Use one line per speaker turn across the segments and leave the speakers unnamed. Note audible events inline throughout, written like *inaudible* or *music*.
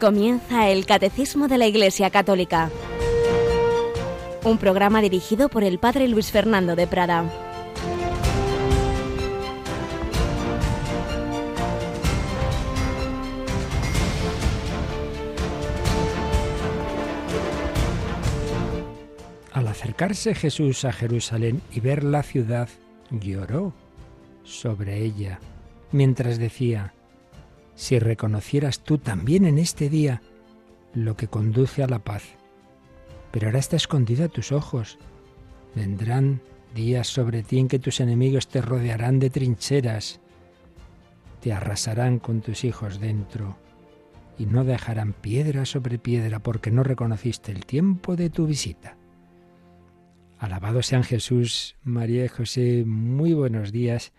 Comienza el Catecismo de la Iglesia Católica, un programa dirigido por el Padre Luis Fernando de Prada.
Al acercarse Jesús a Jerusalén y ver la ciudad, lloró sobre ella, mientras decía, si reconocieras tú también en este día lo que conduce a la paz. Pero ahora está escondida a tus ojos. Vendrán días sobre ti en que tus enemigos te rodearán de trincheras, te arrasarán con tus hijos dentro y no dejarán piedra sobre piedra porque no reconociste el tiempo de tu visita. Alabado sean Jesús, María y José, muy buenos días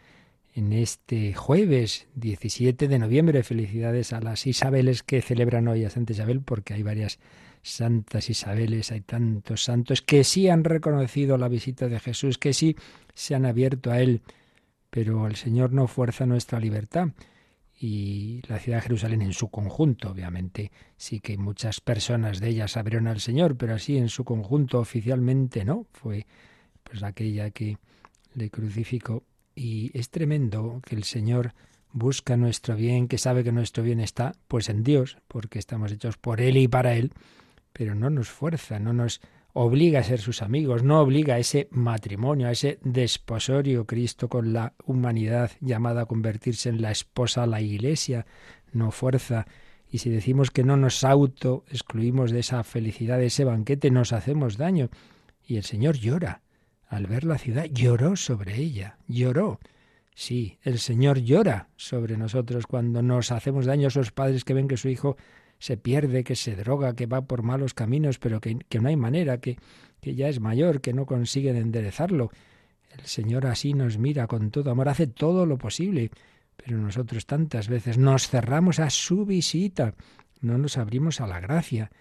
en este jueves 17 de noviembre. Felicidades a las Isabeles que celebran hoy a Santa Isabel, porque hay varias santas Isabeles, hay tantos santos que sí han reconocido la visita de Jesús, que sí se han abierto a Él, pero el Señor no fuerza nuestra libertad. Y la ciudad de Jerusalén en su conjunto, obviamente, sí que muchas personas de ellas abrieron al Señor, pero así en su conjunto oficialmente no, fue pues aquella que le crucificó y es tremendo que el Señor busca nuestro bien, que sabe que nuestro bien está pues en Dios, porque estamos hechos por Él y para Él, pero no nos fuerza, no nos obliga a ser sus amigos, no obliga a ese matrimonio, a ese desposorio Cristo con la humanidad llamada a convertirse en la esposa, la iglesia, no fuerza. Y si decimos que no nos auto excluimos de esa felicidad, de ese banquete, nos hacemos daño. Y el Señor llora al ver la ciudad, lloró sobre ella, lloró. Sí, el Señor llora sobre nosotros cuando nos hacemos daño a esos padres que ven que su hijo se pierde, que se droga, que va por malos caminos, pero que, que no hay manera, que, que ya es mayor, que no consiguen enderezarlo. El Señor así nos mira con todo amor, hace todo lo posible, pero nosotros tantas veces nos cerramos a su visita, no nos abrimos a la gracia.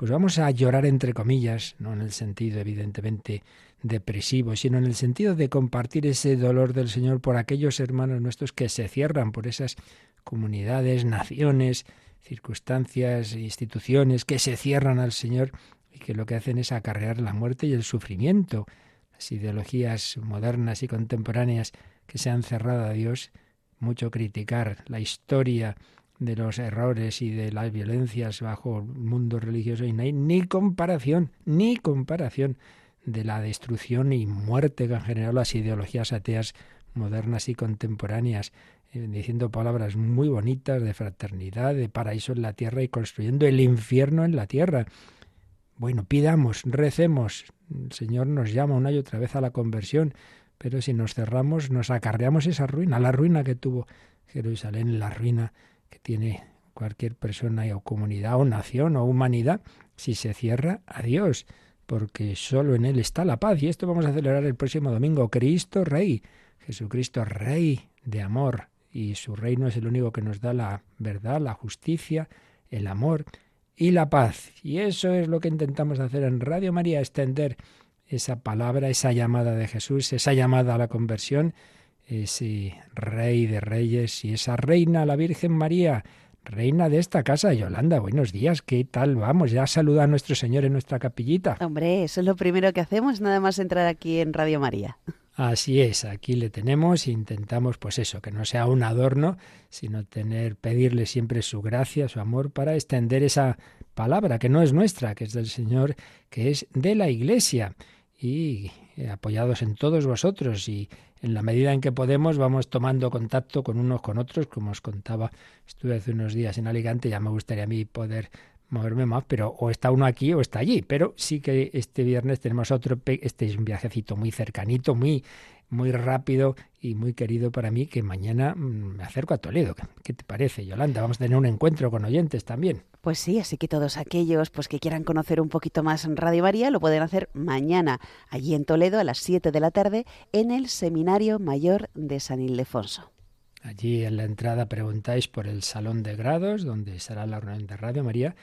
Pues vamos a llorar entre comillas, no en el sentido evidentemente depresivo, sino en el sentido de compartir ese dolor del Señor por aquellos hermanos nuestros que se cierran por esas comunidades, naciones, circunstancias, instituciones que se cierran al Señor y que lo que hacen es acarrear la muerte y el sufrimiento. Las ideologías modernas y contemporáneas que se han cerrado a Dios, mucho criticar la historia de los errores y de las violencias bajo el mundo religioso y no hay ni comparación, ni comparación de la destrucción y muerte que han generado las ideologías ateas modernas y contemporáneas, eh, diciendo palabras muy bonitas de fraternidad, de paraíso en la tierra y construyendo el infierno en la tierra. Bueno, pidamos, recemos. El Señor nos llama una y otra vez a la conversión, pero si nos cerramos, nos acarreamos esa ruina, la ruina que tuvo Jerusalén, la ruina que tiene cualquier persona o comunidad o nación o humanidad, si se cierra a Dios porque solo en Él está la paz. Y esto vamos a celebrar el próximo domingo. Cristo Rey, Jesucristo Rey de amor. Y su reino es el único que nos da la verdad, la justicia, el amor y la paz. Y eso es lo que intentamos hacer en Radio María, extender esa palabra, esa llamada de Jesús, esa llamada a la conversión, ese Rey de Reyes y esa Reina, la Virgen María, reina de esta casa, Yolanda. Buenos días, ¿qué tal? Vamos, ya saluda a nuestro Señor en nuestra capillita.
Hombre, eso es lo primero que hacemos, nada más entrar aquí en Radio María.
Así es, aquí le tenemos e intentamos, pues eso, que no sea un adorno, sino tener, pedirle siempre su gracia, su amor, para extender esa palabra que no es nuestra, que es del Señor, que es de la Iglesia. Y eh, apoyados en todos vosotros y en la medida en que podemos vamos tomando contacto con unos con otros, como os contaba, estuve hace unos días en Alicante, ya me gustaría a mí poder moverme más, pero o está uno aquí o está allí, pero sí que este viernes tenemos otro, este es un viajecito muy cercanito, muy muy rápido y muy querido para mí que mañana mm, me acerco a Toledo. ¿Qué te parece, Yolanda? Vamos a tener un encuentro con oyentes también.
Pues sí, así que todos aquellos pues que quieran conocer un poquito más en Radio María lo pueden hacer mañana allí en Toledo a las 7 de la tarde en el Seminario Mayor de San Ildefonso.
Allí en la entrada preguntáis por el salón de grados donde estará la reunión de Radio María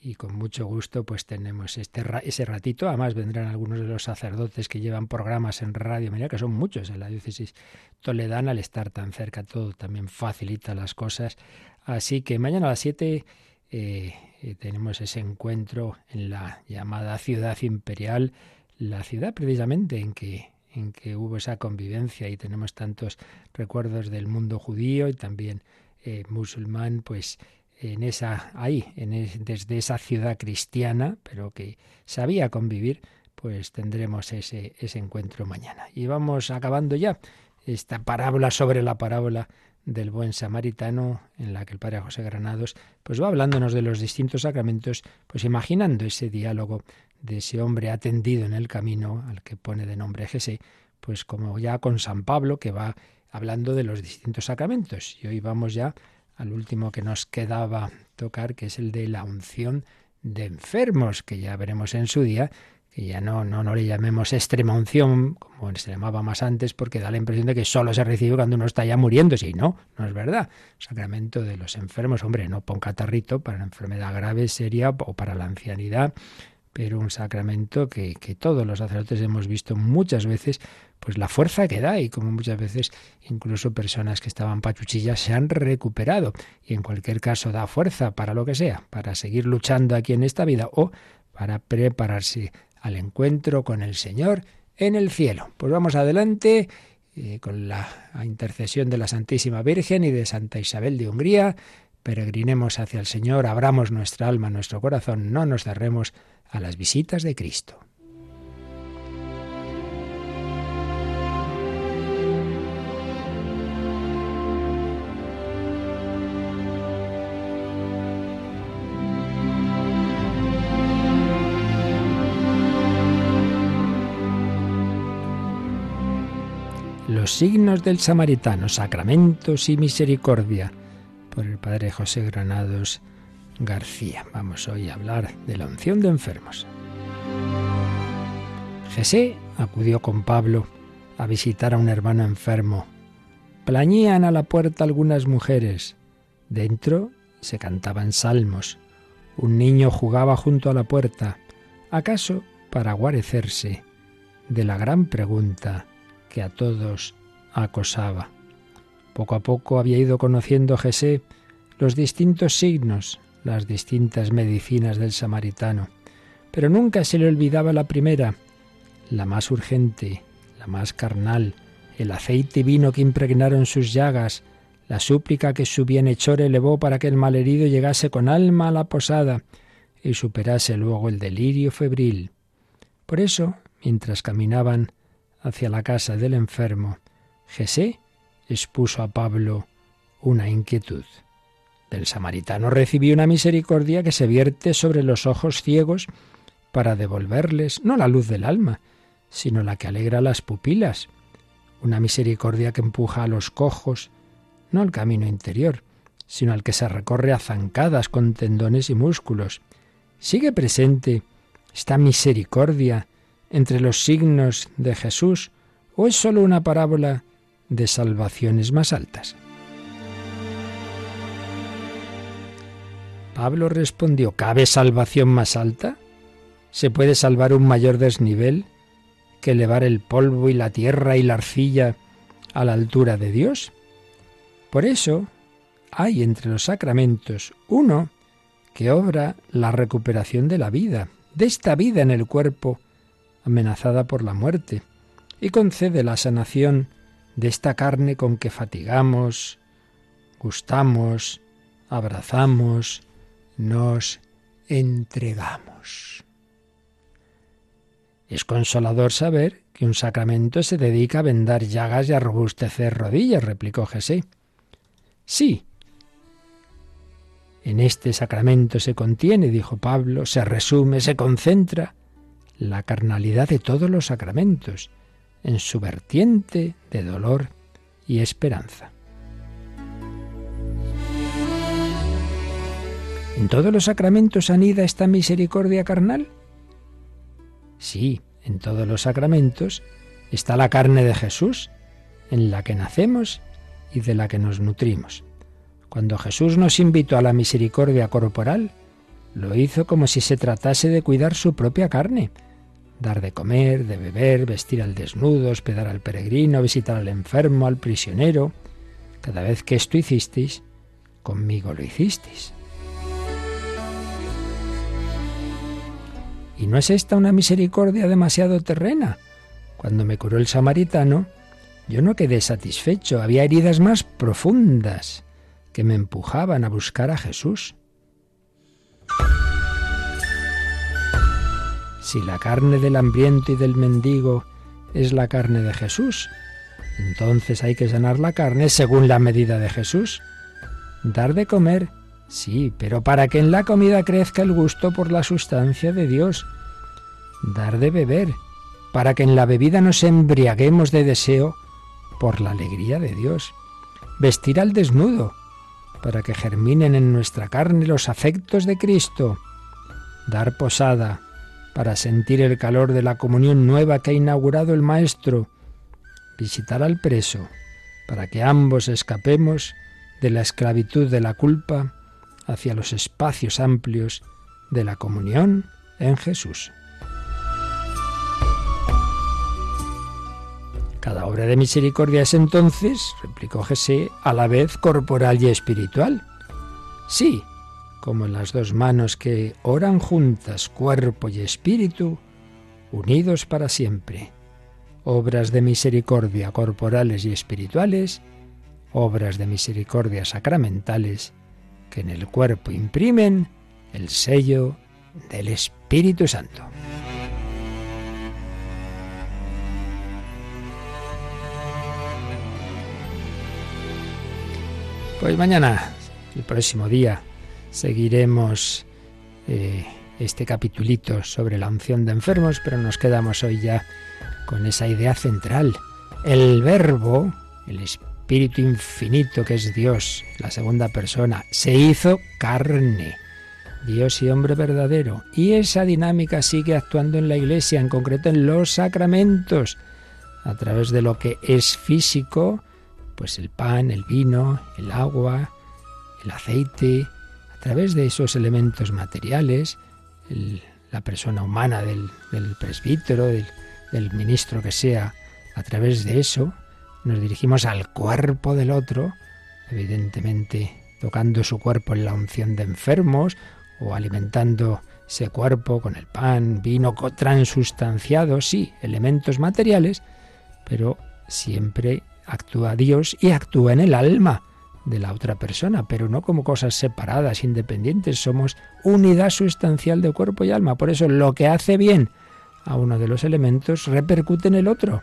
y con mucho gusto pues tenemos este ese ratito. Además vendrán algunos de los sacerdotes que llevan programas en Radio María, que son muchos en la diócesis toledana, al estar tan cerca todo también facilita las cosas. Así que mañana a las 7 eh, eh, tenemos ese encuentro en la llamada ciudad imperial, la ciudad precisamente en que en que hubo esa convivencia y tenemos tantos recuerdos del mundo judío y también eh, musulmán, pues en esa ahí, en desde esa ciudad cristiana, pero que sabía convivir, pues tendremos ese, ese encuentro mañana. Y vamos acabando ya esta parábola sobre la parábola del buen samaritano, en la que el padre José Granados pues va hablándonos de los distintos sacramentos, pues imaginando ese diálogo de ese hombre atendido en el camino, al que pone de nombre Jesé, pues como ya con San Pablo, que va hablando de los distintos sacramentos. Y hoy vamos ya al último que nos quedaba tocar, que es el de la unción de enfermos, que ya veremos en su día, que ya no, no, no le llamemos extrema unción, como se llamaba más antes, porque da la impresión de que solo se recibe cuando uno está ya muriendo. Sí, no, no es verdad. Sacramento de los enfermos, hombre, no pon catarrito para una enfermedad grave, seria o para la ancianidad, pero un sacramento que, que todos los sacerdotes hemos visto muchas veces, pues la fuerza que da y como muchas veces incluso personas que estaban pachuchillas se han recuperado y en cualquier caso da fuerza para lo que sea, para seguir luchando aquí en esta vida o para prepararse al encuentro con el Señor en el cielo. Pues vamos adelante eh, con la intercesión de la Santísima Virgen y de Santa Isabel de Hungría. Peregrinemos hacia el Señor, abramos nuestra alma, nuestro corazón, no nos cerremos a las visitas de Cristo. Signos del samaritano, sacramentos y misericordia, por el padre José Granados García. Vamos hoy a hablar de la unción de enfermos. Jesé acudió con Pablo a visitar a un hermano enfermo. Plañían a la puerta algunas mujeres. Dentro se cantaban salmos. Un niño jugaba junto a la puerta, acaso para guarecerse de la gran pregunta que a todos acosaba. Poco a poco había ido conociendo Jesé los distintos signos, las distintas medicinas del samaritano, pero nunca se le olvidaba la primera, la más urgente, la más carnal, el aceite y vino que impregnaron sus llagas, la súplica que su bienhechor elevó para que el malherido llegase con alma a la posada y superase luego el delirio febril. Por eso, mientras caminaban hacia la casa del enfermo, Jesé expuso a Pablo una inquietud. Del samaritano recibió una misericordia que se vierte sobre los ojos ciegos para devolverles no la luz del alma, sino la que alegra las pupilas, una misericordia que empuja a los cojos, no al camino interior, sino al que se recorre a zancadas con tendones y músculos. Sigue presente esta misericordia entre los signos de Jesús, o es sólo una parábola de salvaciones más altas. Pablo respondió, ¿cabe salvación más alta? ¿Se puede salvar un mayor desnivel que elevar el polvo y la tierra y la arcilla a la altura de Dios? Por eso hay entre los sacramentos uno que obra la recuperación de la vida, de esta vida en el cuerpo amenazada por la muerte, y concede la sanación de esta carne con que fatigamos, gustamos, abrazamos, nos entregamos. Es consolador saber que un sacramento se dedica a vendar llagas y a robustecer rodillas, replicó Jesé. Sí, en este sacramento se contiene, dijo Pablo, se resume, se concentra la carnalidad de todos los sacramentos en su vertiente de dolor y esperanza. ¿En todos los sacramentos anida esta misericordia carnal? Sí, en todos los sacramentos está la carne de Jesús, en la que nacemos y de la que nos nutrimos. Cuando Jesús nos invitó a la misericordia corporal, lo hizo como si se tratase de cuidar su propia carne, dar de comer, de beber, vestir al desnudo, hospedar al peregrino, visitar al enfermo, al prisionero. Cada vez que esto hicisteis, conmigo lo hicisteis. ¿Y no es esta una misericordia demasiado terrena? Cuando me curó el samaritano, yo no quedé satisfecho, había heridas más profundas que me empujaban a buscar a Jesús. Si la carne del hambriento y del mendigo es la carne de Jesús, entonces hay que sanar la carne según la medida de Jesús. Dar de comer, sí, pero para que en la comida crezca el gusto por la sustancia de Dios. Dar de beber, para que en la bebida nos embriaguemos de deseo por la alegría de Dios. Vestir al desnudo, para que germinen en nuestra carne los afectos de Cristo. Dar posada, para sentir el calor de la comunión nueva que ha inaugurado el Maestro visitar al preso, para que ambos escapemos de la esclavitud de la culpa hacia los espacios amplios de la comunión en Jesús. Cada obra de misericordia es entonces, replicó Jesé, a la vez corporal y espiritual. Sí, como las dos manos que oran juntas, cuerpo y espíritu, unidos para siempre obras de misericordia corporales y espirituales, obras de misericordia sacramentales, que en el cuerpo imprimen el sello del Espíritu Santo. Pues mañana, el próximo día, seguiremos eh, este capitulito sobre la unción de enfermos, pero nos quedamos hoy ya con esa idea central. El verbo, el Espíritu Infinito que es Dios, la segunda persona, se hizo carne. Dios y hombre verdadero. Y esa dinámica sigue actuando en la Iglesia, en concreto en los sacramentos, a través de lo que es físico, pues el pan, el vino, el agua, el aceite, través de esos elementos materiales, la persona humana del, presbítero, del, del ministro que sea, a través de eso nos dirigimos al cuerpo del otro, evidentemente tocando su cuerpo en la unción de enfermos o alimentando ese cuerpo con el pan, vino transustanciado, sí, elementos materiales, pero siempre actúa Dios y actúa en el alma de la otra persona, pero no como cosas separadas, independientes, somos unidad sustancial de cuerpo y alma. Por eso lo que hace bien a uno de los elementos repercute en el otro.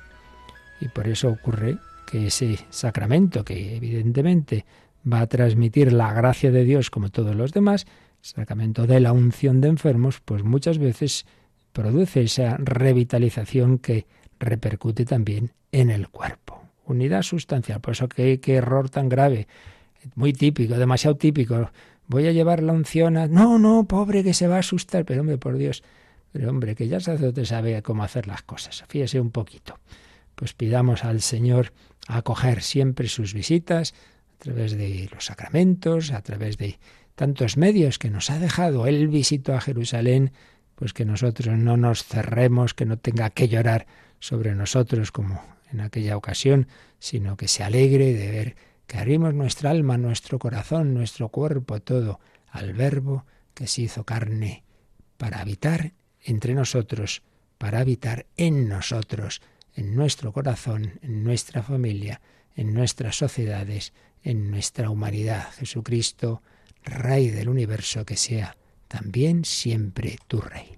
Y por eso ocurre que ese sacramento, que evidentemente va a transmitir la gracia de Dios como todos los demás, sacramento de la unción de enfermos, pues muchas veces produce esa revitalización que repercute también en el cuerpo. Unidad sustancial, por eso qué, qué error tan grave, muy típico, demasiado típico. Voy a llevar la unción a... No, no, pobre que se va a asustar, pero hombre, por Dios, pero hombre, que ya el sacerdote sabe cómo hacer las cosas. Fíjese un poquito. Pues pidamos al Señor acoger siempre sus visitas a través de los sacramentos, a través de tantos medios que nos ha dejado. Él visitó a Jerusalén, pues que nosotros no nos cerremos, que no tenga que llorar sobre nosotros como en aquella ocasión, sino que se alegre de ver que abrimos nuestra alma, nuestro corazón, nuestro cuerpo, todo al Verbo que se hizo carne para habitar entre nosotros para habitar en nosotros, en nuestro corazón, en nuestra familia, en nuestras sociedades, en nuestra humanidad. Jesucristo, Rey del universo, que sea también siempre tu Rey.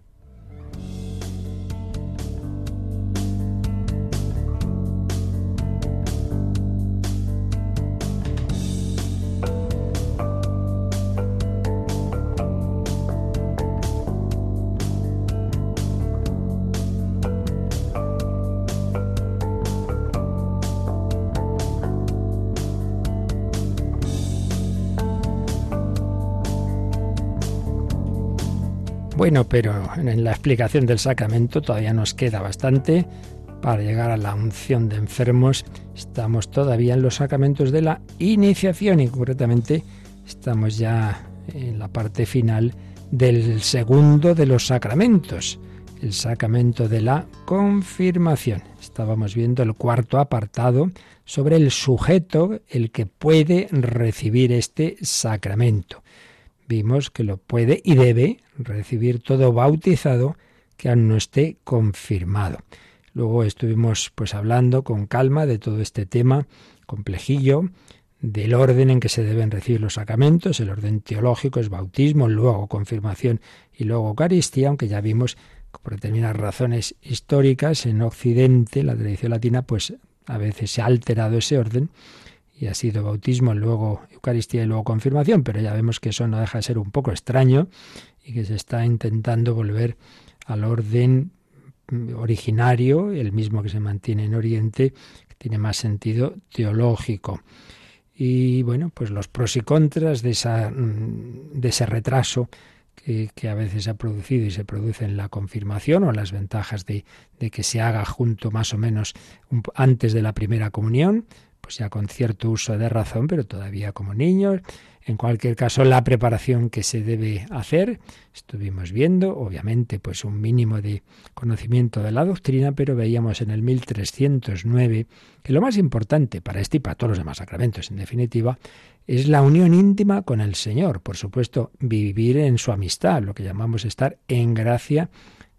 Bueno, pero en la explicación del sacramento todavía nos queda bastante para llegar a la unción de enfermos. Estamos todavía en los sacramentos de la iniciación y concretamente estamos ya en la parte final del segundo de los sacramentos, el sacramento de la confirmación. Estábamos viendo el cuarto apartado sobre el sujeto, el que puede recibir este sacramento vimos que lo puede y debe recibir todo bautizado que aún no esté confirmado. Luego estuvimos pues hablando con calma de todo este tema complejillo, del orden en que se deben recibir los sacramentos, el orden teológico es bautismo, luego confirmación y luego Eucaristía, aunque ya vimos por determinadas razones históricas en Occidente, la tradición latina, pues a veces se ha alterado ese orden y ha sido bautismo, luego Eucaristía y luego confirmación, pero ya vemos que eso no deja de ser un poco extraño y que se está intentando volver al orden originario, el mismo que se mantiene en Oriente, que tiene más sentido teológico. Y bueno, pues los pros y contras de, esa, mm, de ese retraso que, que, a veces se ha producido y se produce en la confirmación o las ventajas de, de que se haga junto más o menos antes de la primera comunión, pues ya con cierto uso de razón, pero todavía como niños. En cualquier caso, la preparación que se debe hacer, estuvimos viendo, obviamente, pues un mínimo de conocimiento de la doctrina, pero veíamos en el 1309 que lo más importante para este y para todos los demás sacramentos, en definitiva, es la unión íntima con el Señor. Por supuesto, vivir en su amistad, lo que llamamos estar en gracia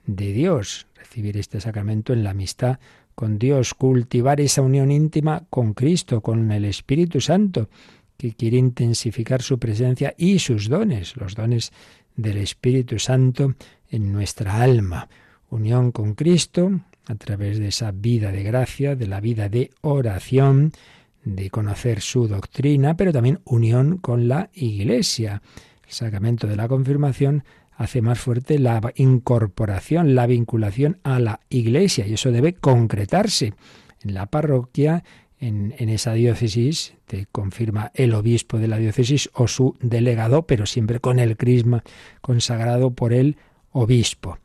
de Dios, recibir este sacramento en la amistad con Dios, cultivar esa unión íntima con Cristo, con el Espíritu Santo, que quiere intensificar su presencia y sus dones, los dones del Espíritu Santo en nuestra alma. Unión con Cristo a través de esa vida de gracia, de la vida de oración, de conocer su doctrina, pero también unión con la Iglesia. El sacramento de la confirmación hace más fuerte la incorporación, la vinculación a la Iglesia y eso debe concretarse en la parroquia, en, en, esa diócesis, te confirma el obispo de la diócesis o su delegado, pero siempre con el crisma consagrado por el obispo.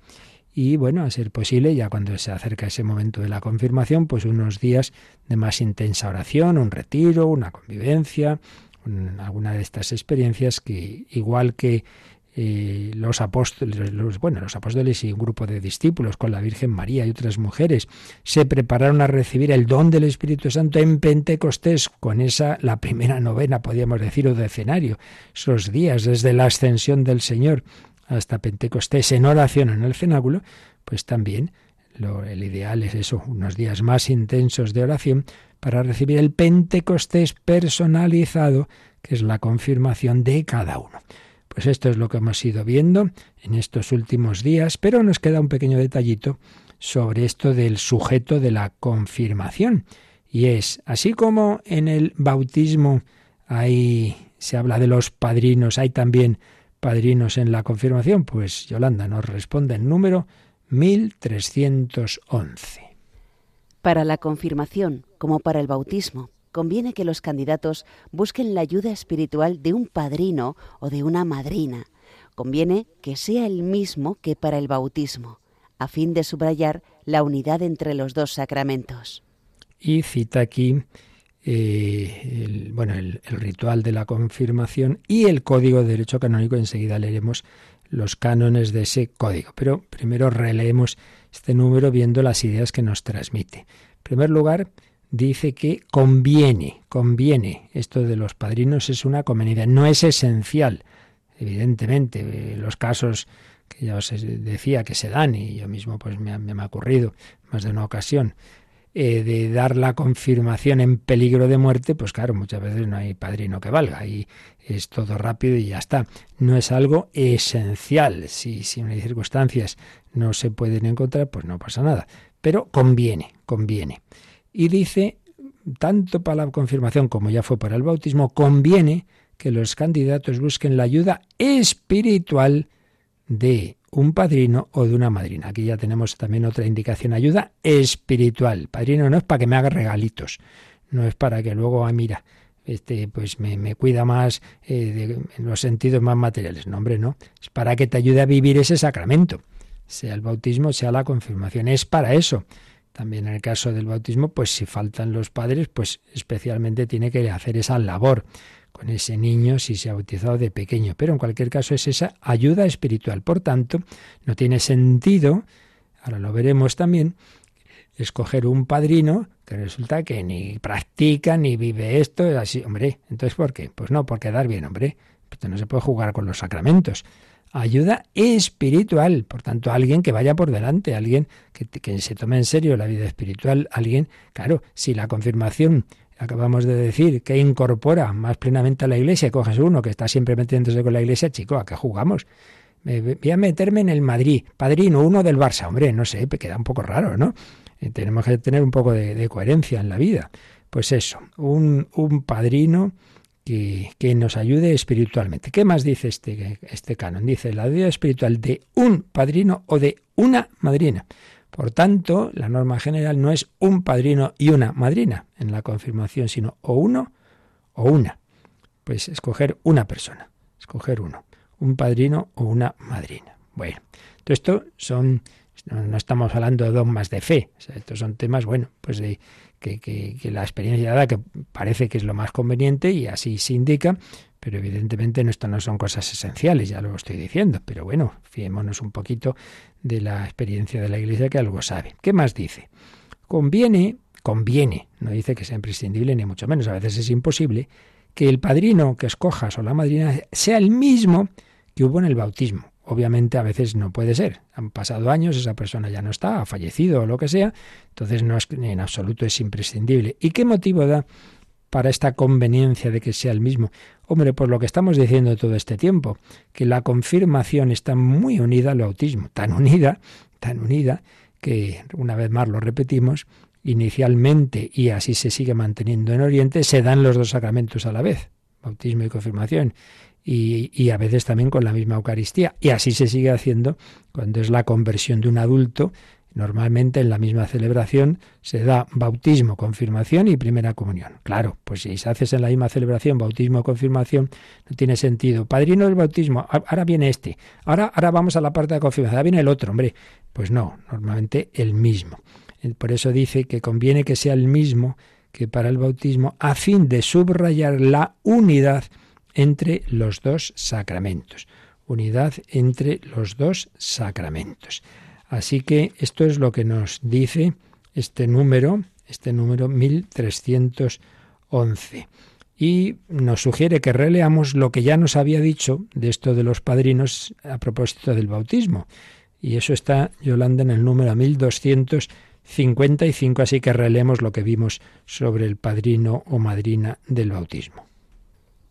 Y bueno, a ser posible, ya cuando se acerca ese momento de la confirmación, pues unos días de más intensa oración, un retiro, una convivencia, alguna de estas experiencias que igual que eh, los apóstoles, los, bueno, los apóstoles y un grupo de discípulos con la Virgen María y otras mujeres se prepararon a recibir el don del Espíritu Santo en Pentecostés, con esa, la primera novena, podríamos decir, o decenario, esos días desde la ascensión del Señor hasta Pentecostés en oración en el cenáculo, pues también lo, el ideal es eso, unos días más intensos de oración para recibir el Pentecostés personalizado, que es la confirmación de cada uno. Pues esto es lo que hemos ido viendo en estos últimos días, pero nos queda un pequeño detallito sobre esto del sujeto de la confirmación. Y es, así como en el bautismo hay, se habla de los padrinos, hay también padrinos en la confirmación, pues Yolanda nos responde el número 1311.
Para la confirmación, como para el bautismo, conviene que los candidatos busquen la ayuda espiritual de un padrino o de una madrina. Conviene que sea el mismo que para el bautismo, a fin de subrayar la unidad entre los dos sacramentos.
Y cita aquí eh, el, bueno, el, el, ritual de la confirmación y el código de derecho canónico. Enseguida leeremos los cánones de ese código. Pero primero releemos este número viendo las ideas que nos transmite. En primer lugar, dice que conviene, conviene. Esto de los padrinos es una conveniencia, no es esencial. Evidentemente, los casos que ya os decía que se dan, y yo mismo pues me me ha ocurrido más de una ocasión, eh, de dar la confirmación en peligro de muerte, pues claro, muchas veces no hay padrino que valga y es todo rápido y ya está. No es algo esencial. Si, si en circunstancias no se pueden encontrar, pues no pasa nada. Pero conviene, conviene. Y dice, tanto para la confirmación como ya fue para el bautismo, conviene que los candidatos busquen la ayuda espiritual de un padrino o de una madrina. Aquí ya tenemos también otra indicación, ayuda espiritual. Padrino no es para que me haga regalitos, no es para que luego, ah, mira, este, pues me, cuida más eh, en los sentidos más materiales. No, hombre, no. Es para que te ayude a vivir ese sacramento, sea el bautismo, sea la confirmación. Es para eso. También en el caso del bautismo, pues si faltan los padres, pues especialmente tiene que hacer esa labor con ese niño si se ha bautizado de pequeño. Pero en cualquier caso es esa ayuda espiritual. Por tanto, no tiene sentido, ahora lo veremos también, escoger un padrino que resulta que ni practica ni vive esto, así, hombre, entonces ¿por qué? Pues no, por quedar bien, hombre, pues no se puede jugar con los sacramentos. Ayuda espiritual, por tanto, alguien que vaya por delante, alguien que, que, se tome en serio la vida espiritual, alguien, claro, si la confirmación, acabamos de decir, que incorpora más plenamente a la iglesia, coges uno que está siempre metiéndose con la iglesia, chico, ¿a qué jugamos? voy a meterme en el Madrid, padrino, uno del Barça, hombre, no sé, queda un poco raro, ¿no? Eh, tenemos que tener un poco de, coherencia en la vida. Pues eso, un, un padrino que, nos ayude espiritualmente. ¿Qué más dice este, este canon? Dice la ayuda espiritual de un padrino o de una madrina. Por tanto, la norma general no es un padrino y una madrina en la confirmación, sino o uno o una. Pues escoger una persona, escoger uno, un padrino o una madrina. Bueno, todo esto son, no, estamos hablando de dogmas de fe, estos son temas, bueno, pues de que, la experiencia da que parece que es lo más conveniente y así se indica, pero evidentemente esto no son cosas esenciales, ya lo estoy diciendo, pero bueno, fiémonos un poquito de la experiencia de la Iglesia que algo sabe. ¿Qué más dice? Conviene, conviene, no dice que sea imprescindible ni mucho menos, a veces es imposible, que el padrino que escojas o la madrina sea el mismo que hubo en el bautismo. Obviamente a veces no puede ser. Han pasado años, esa persona ya no está, ha fallecido o lo que sea, entonces no es en absoluto es imprescindible. ¿Y qué motivo da para esta conveniencia de que sea el mismo? Hombre, por lo que estamos diciendo todo este tiempo, que la confirmación está muy unida al autismo, tan unida, tan unida, que una vez más lo repetimos, inicialmente, y así se sigue manteniendo en Oriente, se dan los dos sacramentos a la vez, bautismo y confirmación y, a veces también con la misma Eucaristía. Y así se sigue haciendo cuando es la conversión de un adulto. Normalmente en la misma celebración se da bautismo, confirmación y primera comunión. Claro, pues si se hace en la misma celebración bautismo, confirmación, no tiene sentido. Padrino del bautismo, ahora viene este, ahora, ahora vamos a la parte de confirmación, ahora viene el otro, hombre. Pues no, normalmente el mismo. Por eso dice que conviene que sea el mismo que para el bautismo, a fin de subrayar la unidad entre los dos sacramentos. Unidad entre los dos sacramentos. Así que esto es lo que nos dice este número, este número 1311. Y nos sugiere que releamos lo que ya nos había dicho de esto de los padrinos a propósito del bautismo. Y eso está, Yolanda, en el número 1255, así que releemos lo que vimos sobre el padrino o madrina del bautismo.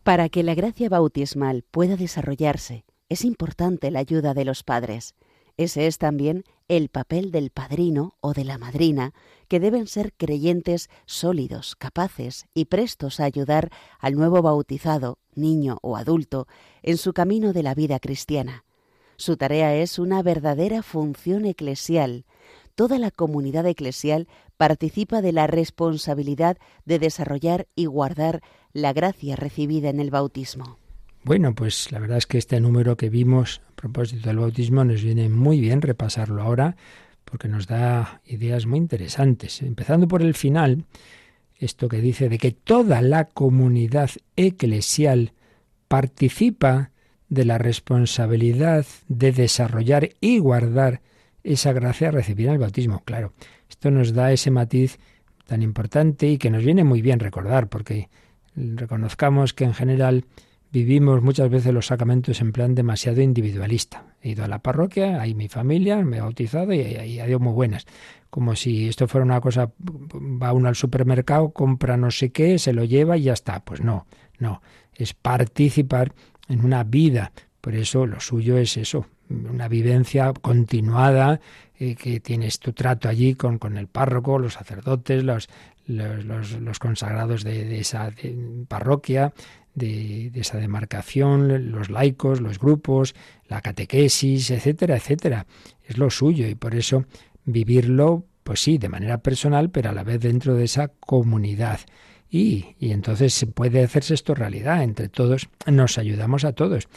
Para que la gracia bautismal pueda desarrollarse, es importante la ayuda de los padres. Ese es también el papel del padrino o de la madrina, que deben ser creyentes sólidos, capaces y prestos a ayudar al nuevo bautizado, niño o adulto, en su camino de la vida cristiana. Su tarea es una verdadera función eclesial. Toda la comunidad eclesial participa de la responsabilidad de desarrollar y guardar la gracia recibida en el bautismo.
Bueno, pues la verdad es que este número que vimos a propósito del bautismo nos viene muy bien repasarlo ahora porque nos da ideas muy interesantes. Empezando por el final, esto que dice de que toda la comunidad eclesial participa de la responsabilidad de desarrollar y guardar esa gracia recibida en el bautismo. Claro, esto nos da ese matiz tan importante y que nos viene muy bien recordar, porque reconozcamos que en general vivimos muchas veces los sacramentos en plan demasiado individualista. He ido a la parroquia, hay mi familia, me he bautizado y, y, y muy buenas. Como si esto fuera una cosa, va uno al supermercado, compra no sé qué, se lo lleva y ya está. Pues no, no, es participar en una vida. Por eso lo suyo es eso, una vivencia continuada, eh, que tienes tu trato allí con, con el párroco, los sacerdotes, los, los, consagrados de, esa parroquia, de, esa demarcación, los laicos, los grupos, la catequesis, etcétera, etcétera. Es lo suyo y por eso vivirlo, pues sí, de manera personal, pero a la vez dentro de esa comunidad. Y, y entonces se puede hacerse esto realidad, entre todos nos ayudamos a todos.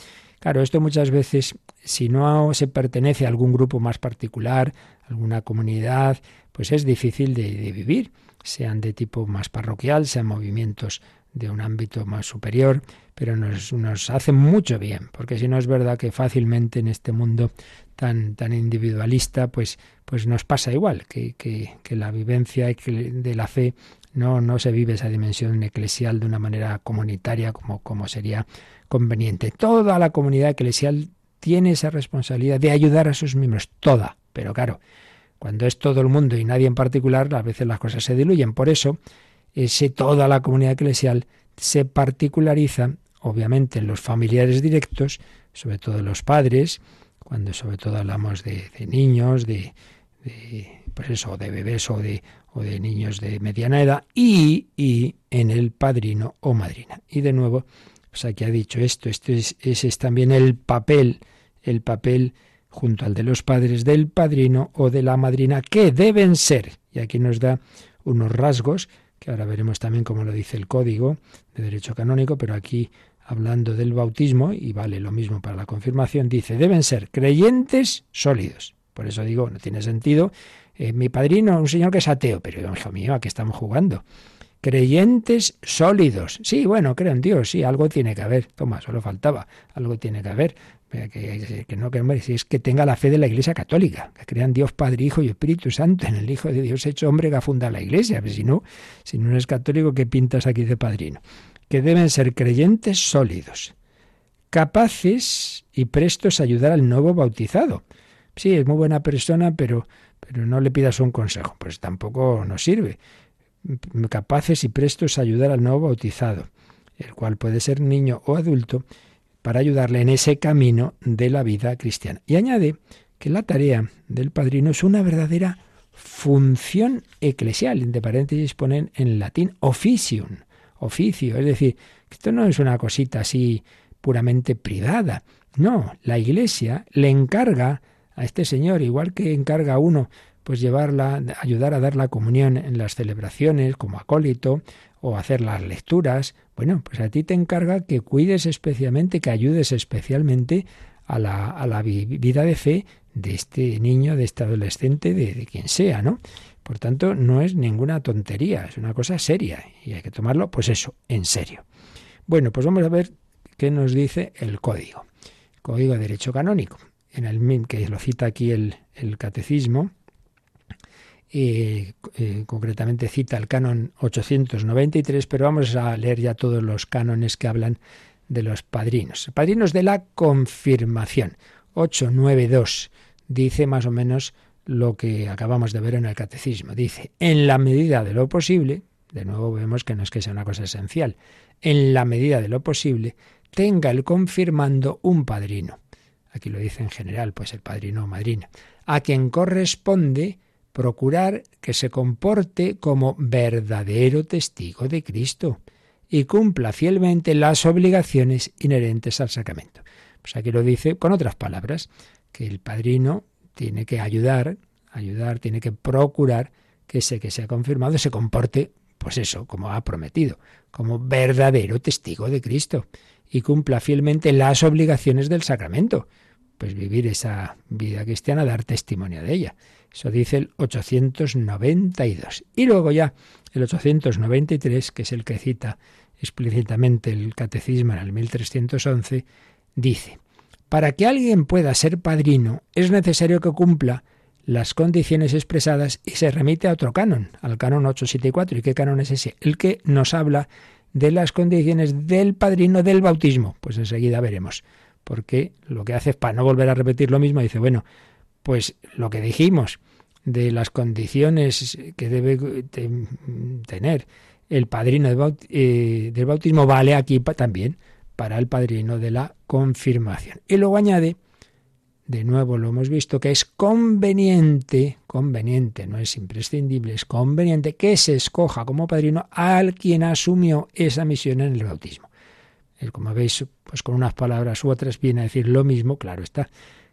Claro, esto muchas veces, si no se pertenece a algún grupo más particular, alguna comunidad, pues es difícil de, vivir sean de tipo más parroquial, sean movimientos de un ámbito más superior, pero nos, nos hacen mucho bien, porque si no es verdad que fácilmente en este mundo tan, tan individualista, pues, pues nos pasa igual, que, que, que la vivencia de la fe no, no se vive esa dimensión eclesial de una manera comunitaria como, como sería conveniente. Toda la comunidad eclesial tiene esa responsabilidad de ayudar a sus miembros, toda, pero claro, cuando es todo el mundo y nadie en particular, a veces las cosas se diluyen. Por eso, ese toda la comunidad eclesial se particulariza, obviamente, en los familiares directos, sobre todo los padres, cuando sobre todo hablamos de, niños, de, de, pues eso, de bebés o de, o de niños de mediana edad, y, y en el padrino o madrina. Y de nuevo, pues aquí ha dicho esto, esto es, ese es también el papel, el papel junto al de los padres del padrino o de la madrina, que deben ser. Y aquí nos da unos rasgos, que ahora veremos también cómo lo dice el código de derecho canónico, pero aquí hablando del bautismo, y vale lo mismo para la confirmación, dice, deben ser creyentes sólidos. Por eso digo, no tiene sentido. Eh, mi padrino, un señor que es ateo, pero hijo mío, ¿a qué estamos jugando? Creyentes sólidos. Sí, bueno, creo en Dios, sí, algo tiene que haber. Toma, solo faltaba, algo tiene que haber. Que, que, no, que si es que tenga la fe de la Iglesia Católica, que crean Dios Padre, Hijo y Espíritu Santo, en el Hijo de Dios hecho hombre que ha fundado la Iglesia. Pero si no, si no eres católico, ¿qué pintas aquí de padrino? Que deben ser creyentes sólidos, capaces y prestos a ayudar al nuevo bautizado. Sí, es muy buena persona, pero, pero no le pidas un consejo, pues tampoco nos sirve. Capaces y prestos a ayudar al nuevo bautizado, el cual puede ser niño o adulto, para ayudarle en ese camino de la vida cristiana. Y añade que la tarea del padrino es una verdadera función eclesial. Entre paréntesis ponen en latín officium, oficio. Es decir, esto no es una cosita así puramente privada. No, la Iglesia le encarga a este señor, igual que encarga a uno pues llevarla, ayudar a dar la comunión en las celebraciones como acólito o hacer las lecturas, bueno, pues a ti te encarga que cuides especialmente, que ayudes especialmente a la, a la vida de fe de este niño, de este adolescente, de, quien sea, ¿no? Por tanto, no es ninguna tontería, es una cosa seria y hay que tomarlo, pues eso, en serio. Bueno, pues vamos a ver qué nos dice el código, código de derecho canónico, en el que lo cita aquí el, el catecismo, eh, concretamente cita el canon 893, pero vamos a leer ya todos los cánones que hablan de los padrinos. Padrinos de la confirmación. 892 dice más o menos lo que acabamos de ver en el catecismo. Dice, en la medida de lo posible, de nuevo vemos que no es que sea una cosa esencial, en la medida de lo posible, tenga el confirmando un padrino. Aquí lo dice en general, pues el padrino o madrina, a quien corresponde procurar que se comporte como verdadero testigo de Cristo y cumpla fielmente las obligaciones inherentes al sacramento. Pues aquí lo dice con otras palabras, que el padrino tiene que ayudar, ayudar, tiene que procurar que ese que se ha confirmado se comporte, pues eso, como ha prometido, como verdadero testigo de Cristo y cumpla fielmente las obligaciones del sacramento, pues vivir esa vida cristiana, dar testimonio de ella. Eso dice el 892. Y luego ya el 893, que es el que cita explícitamente el catecismo en el 1311, dice, para que alguien pueda ser padrino es necesario que cumpla las condiciones expresadas y se remite a otro canon, al canon 874. ¿Y qué canon es ese? El que nos habla de las condiciones del padrino del bautismo. Pues enseguida veremos. Porque lo que hace es, para no volver a repetir lo mismo, dice, bueno, pues lo que dijimos de las condiciones que debe tener el padrino eh, del bautismo vale aquí también para el padrino de la confirmación. Y luego añade, de nuevo lo hemos visto, que es conveniente, conveniente, no es imprescindible, es conveniente que se escoja como padrino al quien asumió esa misión en el bautismo. Como veis, pues con unas palabras u otras viene a decir lo mismo, claro está,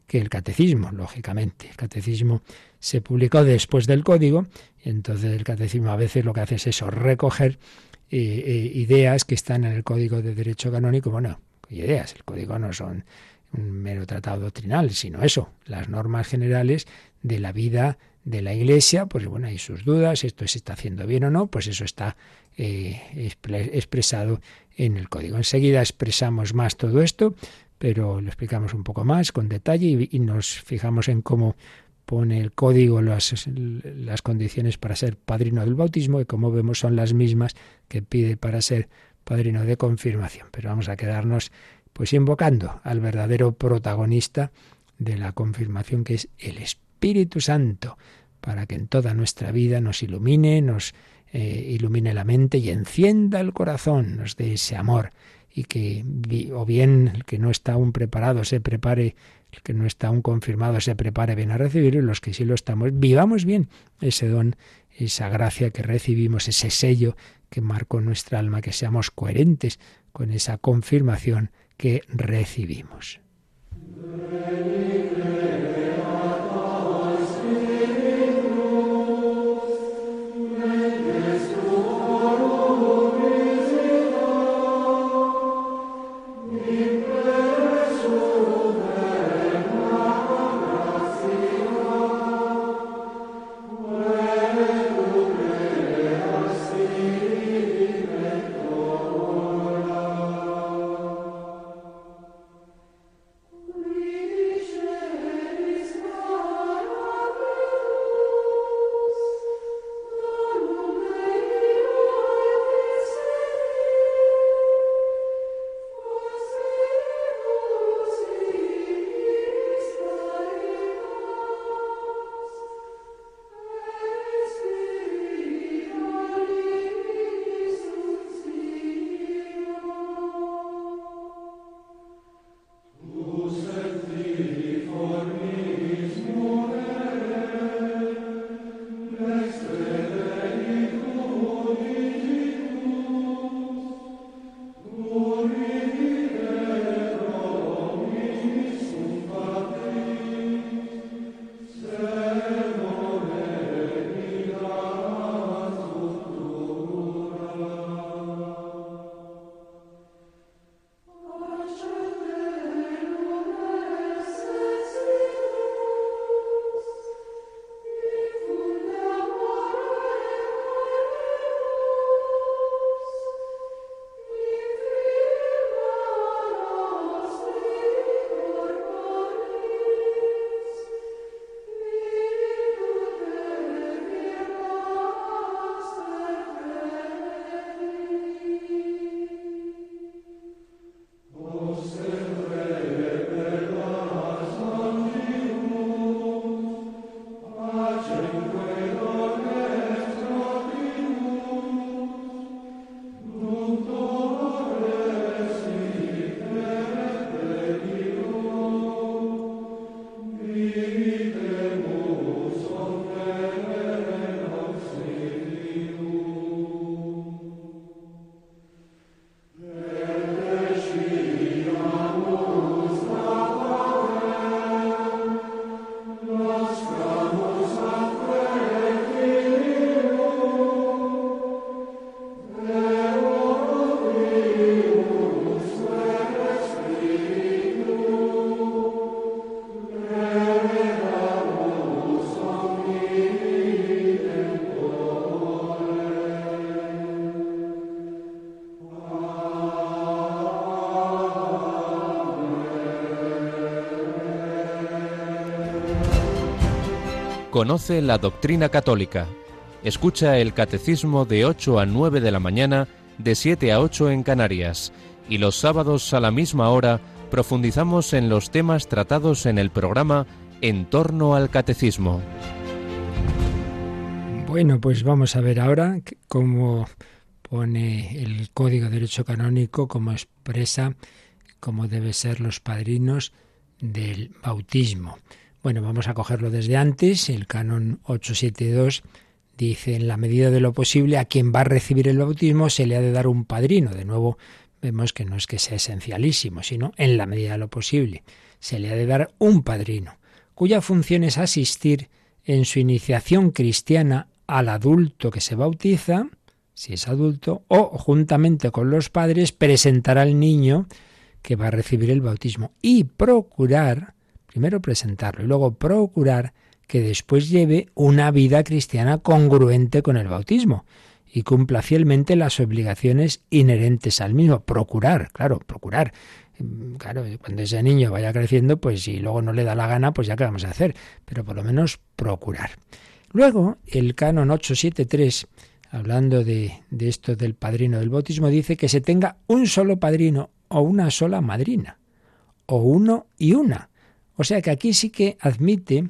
que el catecismo, lógicamente. El catecismo se publicó después del código, y entonces el catecismo a veces lo que hace es eso, recoger eh, eh, ideas que están en el código de derecho canónico. Bueno, ideas, el código no son un mero tratado doctrinal, sino eso, las normas generales de la vida de la Iglesia, pues bueno, hay sus dudas, esto se está haciendo bien o no, pues eso está eh, expresado en el código. Enseguida expresamos más todo esto, pero lo explicamos un poco más con detalle y, nos fijamos en cómo pone el código las, las condiciones para ser padrino del bautismo y como vemos son las mismas que pide para ser padrino de confirmación. Pero vamos a quedarnos Pues invocando al verdadero protagonista de la confirmación que es el Espíritu Santo, para que en toda nuestra vida nos ilumine, nos eh, ilumine la mente y encienda el corazón, nos dé ese amor y que o bien el que no está aún preparado se prepare, el que no está aún confirmado se prepare bien a recibirlo y los que sí lo estamos, vivamos bien ese don, esa gracia que recibimos, ese sello que marcó nuestra alma, que seamos coherentes con esa confirmación que recibimos.
Conoce la doctrina católica. Escucha el catecismo de 8 a 9 de la mañana, de 7 a 8 en Canarias. Y los sábados a la misma hora profundizamos en los temas tratados en el programa En torno al catecismo.
Bueno, pues vamos a ver ahora cómo pone el Código de Derecho Canónico, cómo expresa cómo deben ser los padrinos del bautismo. Bueno, vamos a cogerlo desde antes. El canon 872 dice, en la medida de lo posible, a quien va a recibir el bautismo se le ha de dar un padrino. De nuevo, vemos que no es que sea esencialísimo, sino en la medida de lo posible. Se le ha de dar un padrino, cuya función es asistir en su iniciación cristiana al adulto que se bautiza, si es adulto, o juntamente con los padres presentar al niño que va a recibir el bautismo y procurar Primero presentarlo y luego procurar que después lleve una vida cristiana congruente con el bautismo y cumpla fielmente las obligaciones inherentes al mismo. Procurar, claro, procurar. Claro, cuando ese niño vaya creciendo, pues si luego no le da la gana, pues ya qué vamos a hacer, pero por lo menos procurar. Luego, el canon 873, hablando de esto del padrino del bautismo, dice que se tenga un solo padrino o una sola madrina, o uno y una. O sea que aquí sí que admite,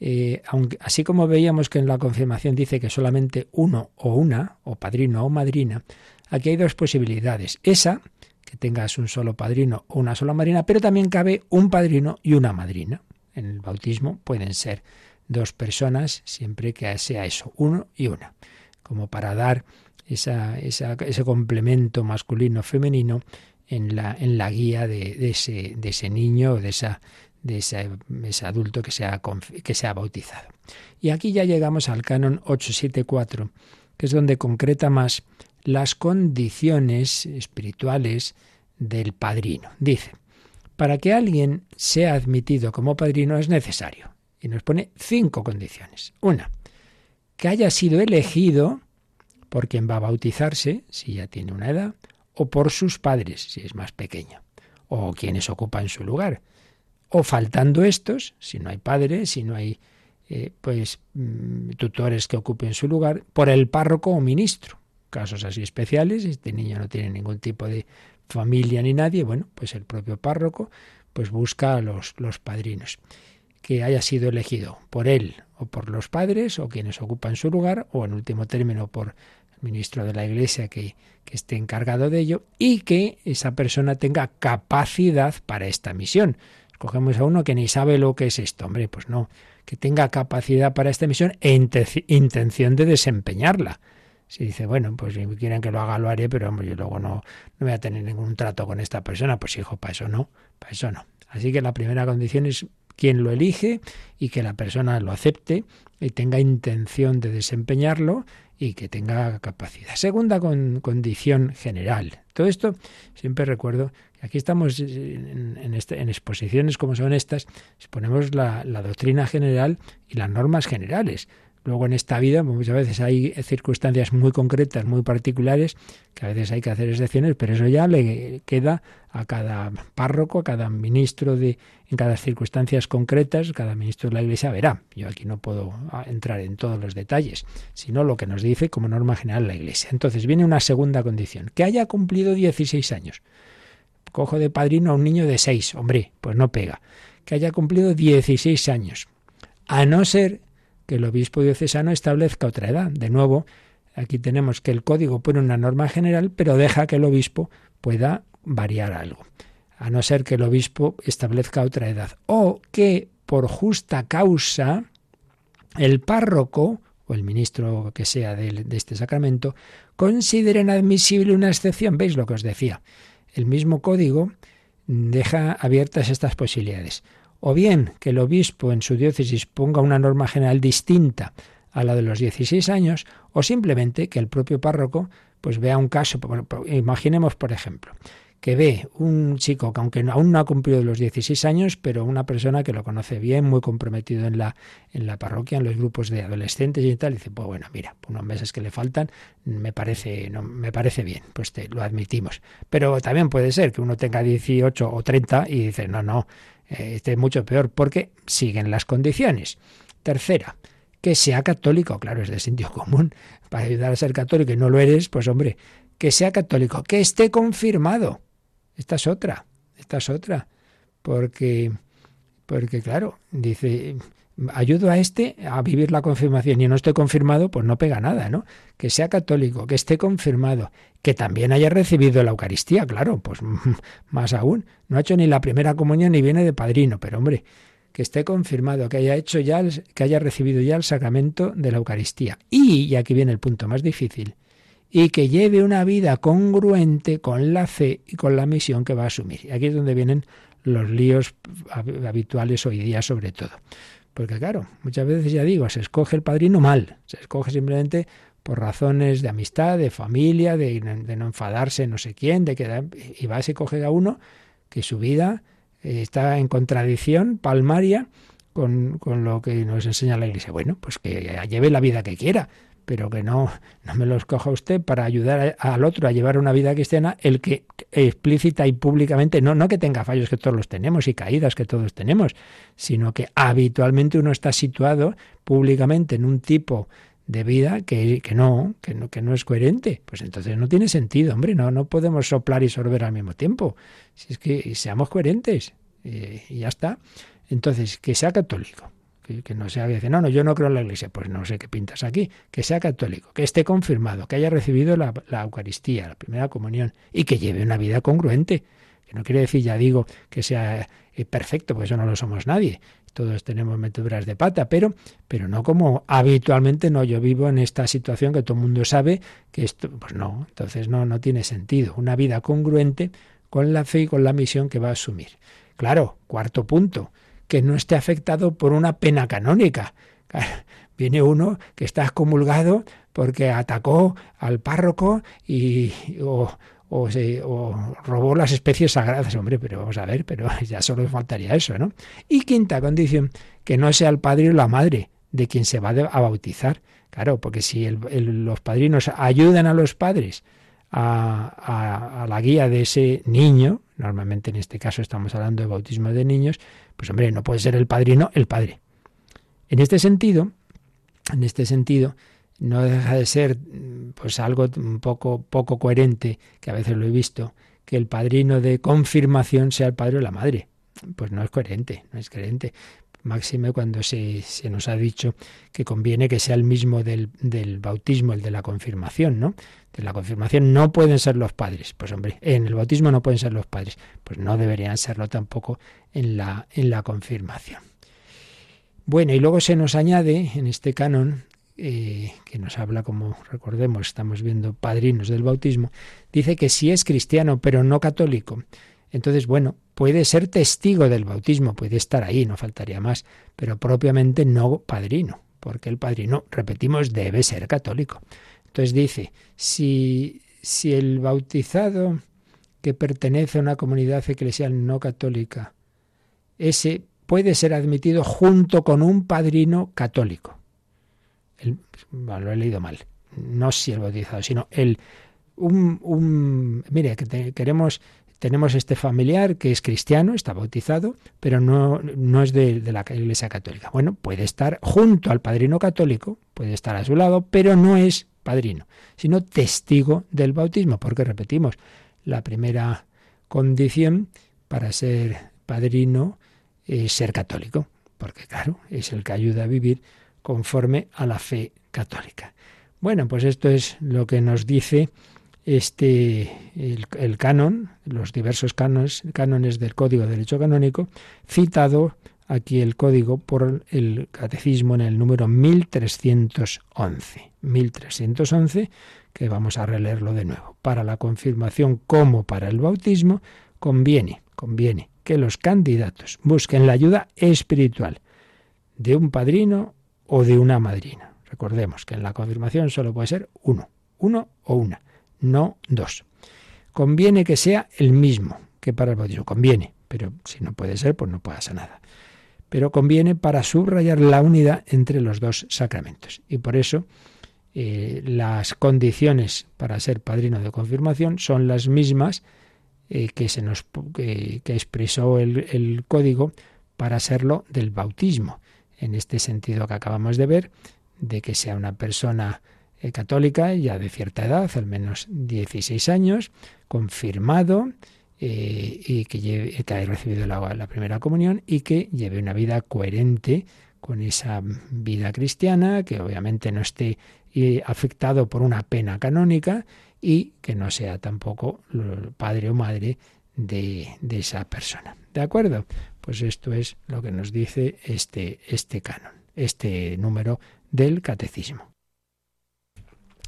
eh, aunque, así como veíamos que en la confirmación dice que solamente uno o una, o padrino o madrina, aquí hay dos posibilidades. Esa, que tengas un solo padrino o una sola madrina, pero también cabe un padrino y una madrina. En el bautismo pueden ser dos personas, siempre que sea eso, uno y una, como para dar ese complemento masculino-femenino en la, en la guía de, ese, de ese niño o de, esa, de ese, adulto que sea, que sea bautizado. Y aquí ya llegamos al canon 874, que es donde concreta más las condiciones espirituales del padrino. Dice, para que alguien sea admitido como padrino es necesario, y nos pone cinco condiciones. Una, que haya sido elegido por quien va a bautizarse, si ya tiene una edad, o por sus padres, si es más pequeño, o quienes ocupan su lugar. O faltando estos, si no hay padres, si no hay eh, pues mm, tutores que ocupen su lugar, por el párroco o ministro. Casos así especiales, este niño no tiene ningún tipo de familia ni nadie, bueno, pues el propio párroco pues busca a los, los padrinos que haya sido elegido por él o por los padres o quienes ocupan su lugar o en último término por el ministro de la Iglesia que, que esté encargado de ello y que esa persona tenga capacidad para esta misión. Cogemos a uno que ni sabe lo que es esto, hombre, pues no, que tenga capacidad para esta misión e intención de desempeñarla. Si dice, bueno, pues si quieren que lo haga, lo haré, pero hombre, yo luego no, no voy a tener ningún trato con esta persona, pues hijo, para eso no, para eso no. Así que la primera condición es quien lo elige y que la persona lo acepte y tenga intención de desempeñarlo y que tenga capacidad. Segunda condición general. Todo esto siempre recuerdo aquí estamos en, este, en exposiciones como son estas, ponemos la, la doctrina general y las normas generales. Luego en esta vida muchas veces hay circunstancias muy concretas, muy particulares, que a veces hay que hacer excepciones, pero eso ya le queda a cada párroco, a cada ministro de, en cada circunstancias concretas, cada ministro de la Iglesia verá. Yo aquí no puedo ah, entrar en todos los detalles, sino lo que nos dice como norma general la Iglesia. Entonces viene una segunda condición, que haya cumplido 16 años. Cojo de padrino a un niño de 6, hombre, pues no pega. Que haya cumplido 16 años. A no ser que el obispo diocesano establezca otra edad. De nuevo, aquí tenemos que el código pone una norma general, pero deja que el obispo pueda variar algo, a no ser que el obispo establezca otra edad. O que por justa causa el párroco o el ministro que sea de, de este sacramento consideren admisible una excepción. ¿Veis lo que os decía? El mismo código deja abiertas estas posibilidades. O bien que el obispo en su diócesis ponga una norma general distinta a la de los 16 años, o simplemente que el propio párroco pues vea un caso, imaginemos por ejemplo, que ve un chico que aunque aún no ha cumplido los 16 años, pero una persona que lo conoce bien, muy comprometido en la, en la parroquia, en los grupos de adolescentes y tal, y dice, pues bueno, mira, unos meses que le faltan, me parece, no, me parece bien, pues te, lo admitimos. Pero también puede ser que uno tenga 18 o 30 y dice, no, no, eh, este es mucho peor porque siguen las condiciones. Tercera, que sea católico, claro, es de sentido común. Para ayudar a ser católico y no lo eres, pues hombre, que sea católico, que esté confirmado. Esta es otra, esta es otra. Porque, porque claro, dice, ayudo a este a vivir la confirmación y no esté confirmado, pues no pega nada, ¿no? Que sea católico, que esté confirmado, que también haya recibido la Eucaristía, claro, pues *laughs* más aún. No ha hecho ni la primera comunión ni viene de padrino, pero hombre, que esté confirmado, que haya hecho ya, que haya recibido ya el sacramento de la Eucaristía. Y, y aquí viene el punto más difícil, y que lleve una vida congruente con la fe y con la misión que va a asumir. Y aquí es donde vienen los líos habituales hoy día sobre todo. Porque claro, muchas veces ya digo, se escoge el padrino mal, se escoge simplemente por razones de amistad, de familia, de, no enfadarse no sé quién, de que y va y coge a uno que su vida eh, está en contradicción palmaria con, con, lo que nos enseña la Iglesia. Bueno, pues que lleve la vida que quiera, pero que no, no me lo escoja usted para ayudar al otro a llevar una vida cristiana, el que explícita y públicamente, no, no que tenga fallos que todos los tenemos y caídas que todos tenemos, sino que habitualmente uno está situado públicamente en un tipo de vida que, que, no, que no, que no es coherente. Pues entonces no tiene sentido, hombre, no, no podemos soplar y sorber al mismo tiempo. Si es que seamos coherentes eh, y ya está. Entonces, que sea católico, que, no sea dice, no, no, yo no creo en la iglesia, pues no sé qué pintas aquí, que sea católico, que esté confirmado, que haya recibido la, la Eucaristía, la primera comunión, y que lleve una vida congruente. Que no quiere decir, ya digo, que sea eh, perfecto, porque eso no lo somos nadie. Todos tenemos meteduras de pata, pero, pero no como habitualmente no. Yo vivo en esta situación que todo el mundo sabe que esto, pues no, entonces no, no tiene sentido. Una vida congruente con la fe y con la misión que va a asumir. Claro, cuarto punto, que no esté afectado por una pena canónica. Viene uno que está excomulgado porque atacó al párroco y, o, se, o robó las especies sagradas. Hombre, pero vamos a ver, pero *laughs* ya solo faltaría eso, ¿no? Y quinta condición, que no sea el padre o la madre de quien se va a bautizar. Claro, porque si los padrinos ayudan a los padres a, a, la guía de ese niño, normalmente en este caso estamos hablando de bautismo de niños, pues hombre, no puede ser el padrino el padre. En este sentido, en este sentido, no deja de ser pues algo un poco poco coherente, que a veces lo he visto, que el padrino de confirmación sea el padre o la madre. Pues no es coherente, no es coherente. Máxime cuando se, nos ha dicho que conviene que sea el mismo del, del, bautismo, el de la confirmación, ¿no? De la confirmación no pueden ser los padres. Pues hombre, en el bautismo no pueden ser los padres. Pues no deberían serlo tampoco en la, en la confirmación. Bueno, y luego se nos añade en este canon eh, que nos habla, como recordemos, estamos viendo padrinos del bautismo, dice que si es cristiano pero no católico, entonces, bueno, puede ser testigo del bautismo, puede estar ahí, no faltaría más, pero propiamente no padrino, porque el padrino, repetimos, debe ser católico. Entonces dice, si, si el bautizado que pertenece a una comunidad eclesial no católica, ese puede ser admitido junto con un padrino católico lo he leído mal, no si el bautizado, sino el un, un mire, que queremos tenemos este familiar que es cristiano, está bautizado, pero no, no es de, de, la Iglesia Católica. Bueno, puede estar junto al padrino católico, puede estar a su lado, pero no es padrino, sino testigo del bautismo, porque repetimos, la primera condición para ser padrino es ser católico, porque claro, es el que ayuda a vivir conforme a la fe católica. Bueno, pues esto es lo que nos dice este el, canon, los diversos cánones, del Código de Derecho Canónico, citado aquí el código por el catecismo en el número 1311. 1311, que vamos a releerlo de nuevo. Para la confirmación como para el bautismo, conviene, conviene que los candidatos busquen la ayuda espiritual de un padrino o de una madrina. Recordemos que en la confirmación solo puede ser uno, uno o una, no dos. Conviene que sea el mismo que para el bautismo, conviene, pero si no puede ser, pues no pasa nada. Pero conviene para subrayar la unidad entre los dos sacramentos. Y por eso eh, las condiciones para ser padrino de confirmación son las mismas eh, que, se nos, que expresó el, el código para serlo del bautismo en este sentido que acabamos de ver, de que sea una persona eh, católica ya de cierta edad, al menos 16 años, confirmado eh, y que, lleve, haya recibido la, la primera comunión y que lleve una vida coherente con esa vida cristiana, que obviamente no esté eh, afectado por una pena canónica y que no sea tampoco padre o madre de, de esa persona. ¿De acuerdo? Pues esto es lo que nos dice este, este canon, este número del catecismo.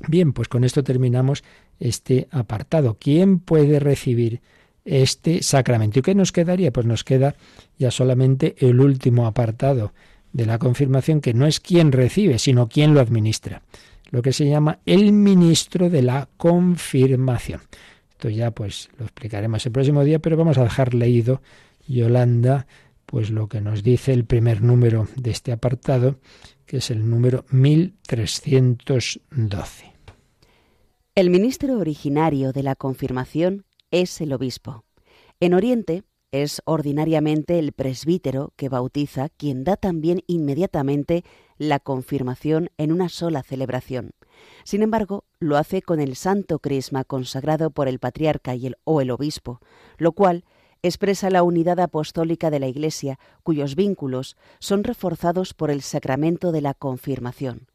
Bien, pues con esto terminamos este apartado. ¿Quién puede recibir este sacramento? ¿Y qué nos quedaría? Pues nos queda ya solamente el último apartado de la confirmación, que no es quién recibe, sino quién lo administra. Lo que se llama el ministro de la confirmación. Esto ya pues lo explicaremos el próximo día, pero vamos a dejar leído Yolanda, pues lo que nos dice el primer número de este apartado, que es el número 1312.
El ministro originario de la confirmación es el obispo. En Oriente es ordinariamente el presbítero que bautiza quien da también inmediatamente la confirmación en una sola celebración. Sin embargo, lo hace con el santo crisma consagrado por el patriarca y el, o el obispo, lo cual expresa la unidad apostólica de la Iglesia, cuyos vínculos son reforzados por el sacramento de la confirmación.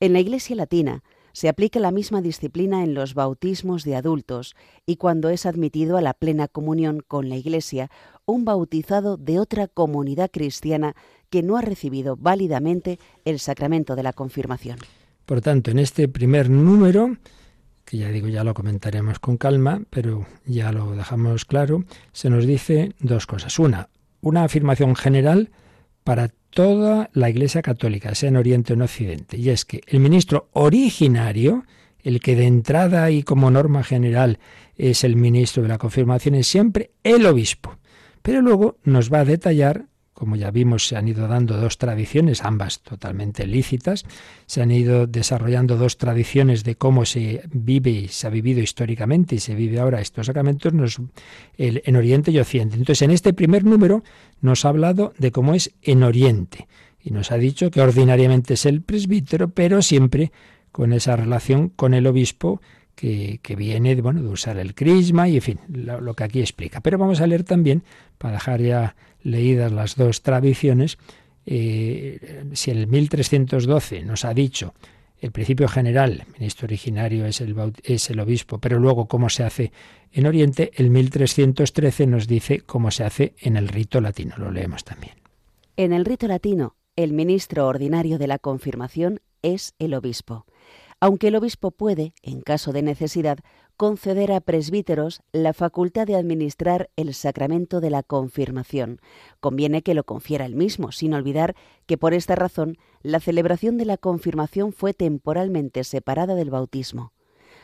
En la Iglesia latina se aplica la misma disciplina en los bautismos de adultos y cuando es admitido a la plena comunión con la Iglesia un bautizado de otra comunidad cristiana que no ha recibido válidamente el sacramento de la confirmación.
Por tanto, en este primer número, que ya digo, ya lo comentaremos con calma, pero ya lo dejamos claro, se nos dice dos cosas. Una, una afirmación general para toda la Iglesia Católica, sea en Oriente o en Occidente, y es que el ministro originario, el que de entrada y como norma general es el ministro de la confirmación, es siempre el obispo. Pero luego nos va a detallar como ya vimos, se han ido dando dos tradiciones, ambas totalmente lícitas. Se han ido desarrollando dos tradiciones de cómo se vive y se ha vivido históricamente y se vive ahora estos sacramentos en Oriente y Occidente. Entonces, en este primer número nos ha hablado de cómo es en Oriente y nos ha dicho que ordinariamente es el presbítero, pero siempre con esa relación con el obispo que, viene bueno, de usar el crisma y, en fin, lo, que aquí explica. Pero vamos a leer también, para dejar ya leídas las dos tradiciones, eh, si el 1312 nos ha dicho el principio general, ministro originario es el, es el obispo, pero luego cómo se hace en Oriente, el 1313 nos dice cómo se hace en el rito latino. Lo leemos también.
En el rito latino, el ministro ordinario de la confirmación es el obispo aunque el obispo puede, en caso de necesidad, conceder a presbíteros la facultad de administrar el sacramento de la confirmación. Conviene que lo confiera él mismo, sin olvidar que por esta razón la celebración de la confirmación fue temporalmente separada del bautismo.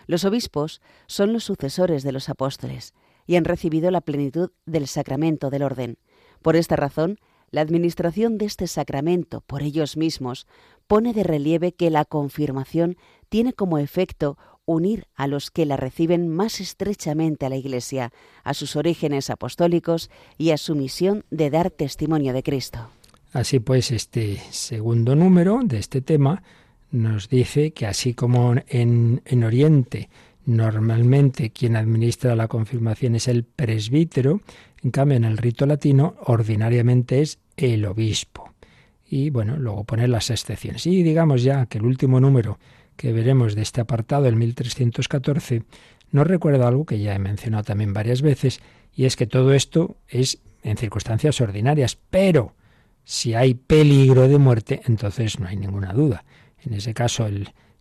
Los obispos son los sucesores de los apóstoles y han recibido la plenitud del sacramento del orden. Por esta razón, la administración de este sacramento por ellos mismos pone de relieve que la confirmación tiene como efecto unir a los que la reciben más estrechamente a la Iglesia, a sus orígenes apostólicos y a su misión de dar testimonio de Cristo.
Así pues, este segundo número de este tema nos dice que así como en, en Oriente normalmente quien administra la confirmación es el presbítero, en cambio en el rito latino ordinariamente es el obispo. Y bueno, luego poner las excepciones. Y digamos ya que el último número que veremos de este apartado, el 1314, nos recuerda algo que ya he mencionado también varias veces, y es que todo esto es en circunstancias ordinarias, pero si hay peligro de muerte, entonces no hay ninguna duda. En ese caso,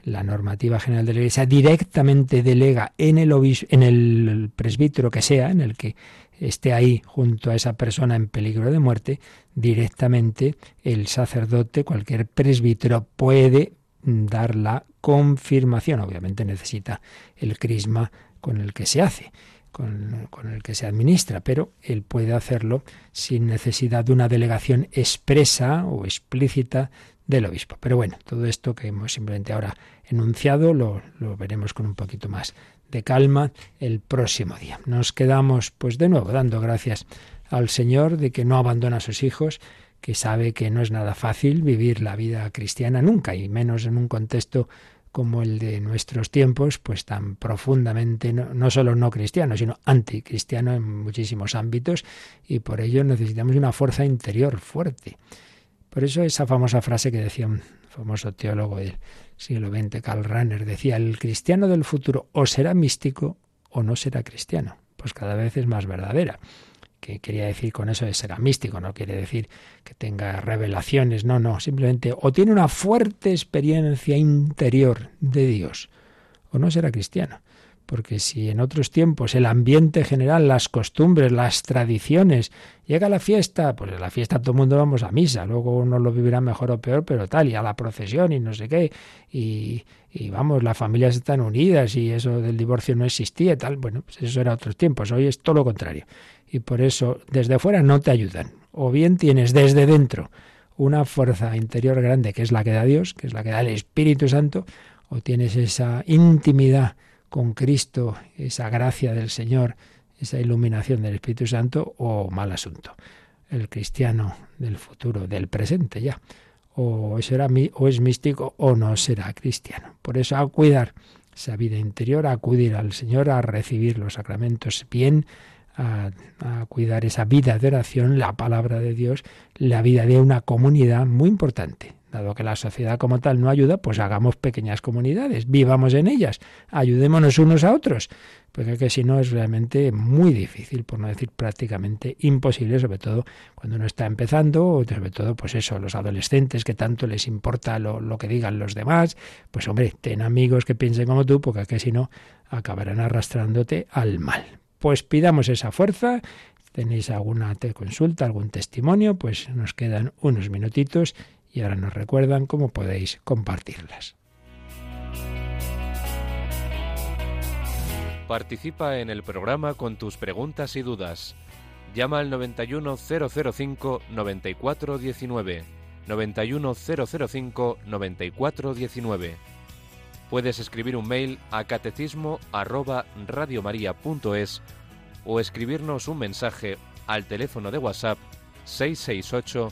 la normativa general de la Iglesia directamente delega en el, en el presbítero que sea, en el que esté ahí junto a esa persona en peligro de muerte, directamente el sacerdote, cualquier presbítero, puede dar la confirmación. Obviamente necesita el crisma con el que se hace, con, el que se administra, pero él puede hacerlo sin necesidad de una delegación expresa o explícita del obispo. Pero bueno, todo esto que hemos simplemente ahora enunciado lo, lo veremos con un poquito más de calma el próximo día. Nos quedamos pues de nuevo dando gracias al Señor de que no abandona a sus hijos, que sabe que no es nada fácil vivir la vida cristiana nunca, y menos en un contexto como el de nuestros tiempos, pues tan profundamente, no, no, solo no cristiano, sino anticristiano en muchísimos ámbitos, y por ello necesitamos una fuerza interior fuerte. Por eso esa famosa frase que decía un famoso teólogo del siglo XX, Karl Rahner, decía, el cristiano del futuro o será místico o no será cristiano. Pues cada vez es más verdadera que quería decir con eso de ser místico, no quiere decir que tenga revelaciones, no, no, simplemente o tiene una fuerte experiencia interior de Dios o no será cristiano. Porque si en otros tiempos el ambiente general, las costumbres, las tradiciones, llega la fiesta, pues en la fiesta todo el mundo vamos a misa, luego uno lo vivirá mejor o peor, pero tal, y a la procesión y no sé qué, y, y vamos, las familias están unidas y eso del divorcio no existía y tal, bueno, pues eso era otros tiempos, hoy es todo lo contrario y por eso desde fuera no te ayudan. O bien tienes desde dentro una fuerza interior grande que es la que da Dios, que es la que da el Espíritu Santo, o tienes esa intimidad con Cristo, esa gracia del Señor, esa iluminación del Espíritu Santo, o mal asunto. El cristiano del futuro, del presente ya, o, será, o es místico o no será cristiano. Por eso a cuidar esa vida interior, a acudir al Señor, a recibir los sacramentos bien, a, a, cuidar esa vida de oración, la palabra de Dios, la vida de una comunidad muy importante. Dado que la sociedad como tal no ayuda, pues hagamos pequeñas comunidades, vivamos en ellas, ayudémonos unos a otros, porque que si no es realmente muy difícil, por no decir prácticamente imposible, sobre todo cuando uno está empezando, sobre todo, pues eso, los adolescentes que tanto les importa lo, lo que digan los demás, pues hombre, ten amigos que piensen como tú, porque que si no acabarán arrastrándote al mal. Pues pidamos esa fuerza tenéis alguna consulta, algún testimonio, pues nos quedan unos minutitos y ahora nos recuerdan cómo podéis compartirlas.
Participa en el programa con tus preguntas y dudas. Llama al 91005 9419. 91005 9419. Puedes escribir un mail a catecismo arroba radiomaria.es o escribirnos un mensaje al teléfono de WhatsApp 668